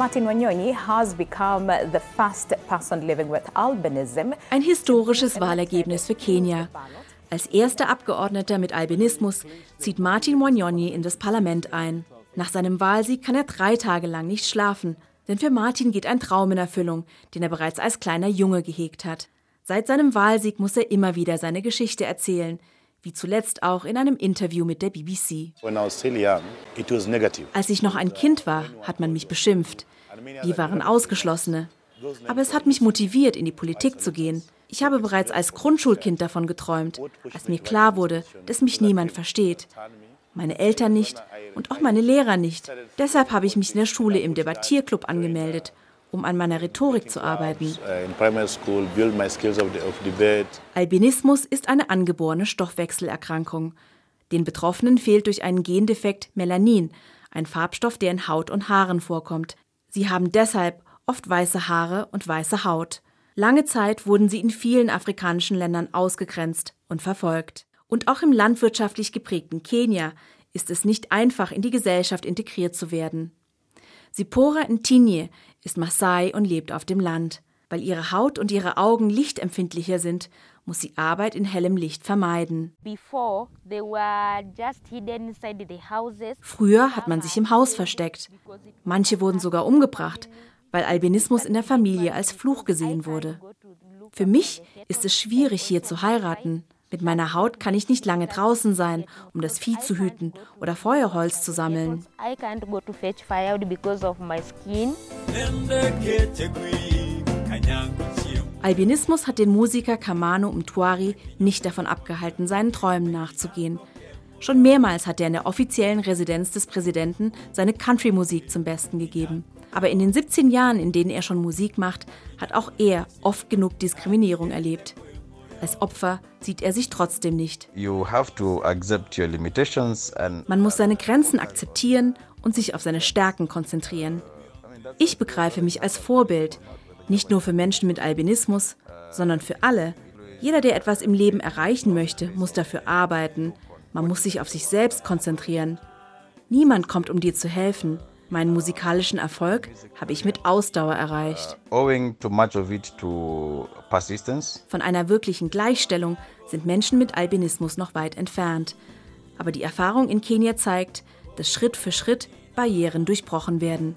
Martin Wanyonyi has become the first person living with albinism. Ein historisches Wahlergebnis für Kenia. Als erster Abgeordneter mit Albinismus zieht Martin Wanyonyi in das Parlament ein. Nach seinem Wahlsieg kann er drei Tage lang nicht schlafen, denn für Martin geht ein Traum in Erfüllung, den er bereits als kleiner Junge gehegt hat. Seit seinem Wahlsieg muss er immer wieder seine Geschichte erzählen, wie zuletzt auch in einem Interview mit der BBC. Als ich noch ein Kind war, hat man mich beschimpft. Wir waren Ausgeschlossene. Aber es hat mich motiviert, in die Politik zu gehen. Ich habe bereits als Grundschulkind davon geträumt, als mir klar wurde, dass mich niemand versteht. Meine Eltern nicht und auch meine Lehrer nicht. Deshalb habe ich mich in der Schule im Debattierclub angemeldet, um an meiner Rhetorik zu arbeiten. Albinismus ist eine angeborene Stoffwechselerkrankung. Den Betroffenen fehlt durch einen Gendefekt Melanin, ein Farbstoff, der in Haut und Haaren vorkommt. Sie haben deshalb oft weiße Haare und weiße Haut. Lange Zeit wurden sie in vielen afrikanischen Ländern ausgegrenzt und verfolgt. Und auch im landwirtschaftlich geprägten Kenia ist es nicht einfach, in die Gesellschaft integriert zu werden. Sipora Ntinye ist Maasai und lebt auf dem Land. Weil ihre Haut und ihre Augen lichtempfindlicher sind, muss sie Arbeit in hellem Licht vermeiden. Früher hat man sich im Haus versteckt. Manche wurden sogar umgebracht, weil Albinismus in der Familie als Fluch gesehen wurde. Für mich ist es schwierig, hier zu heiraten. Mit meiner Haut kann ich nicht lange draußen sein, um das Vieh zu hüten oder Feuerholz zu sammeln. Albinismus hat den Musiker Kamano Mtwari nicht davon abgehalten, seinen Träumen nachzugehen. Schon mehrmals hat er in der offiziellen Residenz des Präsidenten seine Country-Musik zum Besten gegeben. Aber in den 17 Jahren, in denen er schon Musik macht, hat auch er oft genug Diskriminierung erlebt. Als Opfer sieht er sich trotzdem nicht. Man muss seine Grenzen akzeptieren und sich auf seine Stärken konzentrieren. Ich begreife mich als Vorbild, nicht nur für Menschen mit Albinismus, sondern für alle. Jeder, der etwas im Leben erreichen möchte, muss dafür arbeiten. Man muss sich auf sich selbst konzentrieren. Niemand kommt, um dir zu helfen. Meinen musikalischen Erfolg habe ich mit Ausdauer erreicht. Uh, Von einer wirklichen Gleichstellung sind Menschen mit Albinismus noch weit entfernt. Aber die Erfahrung in Kenia zeigt, dass Schritt für Schritt Barrieren durchbrochen werden.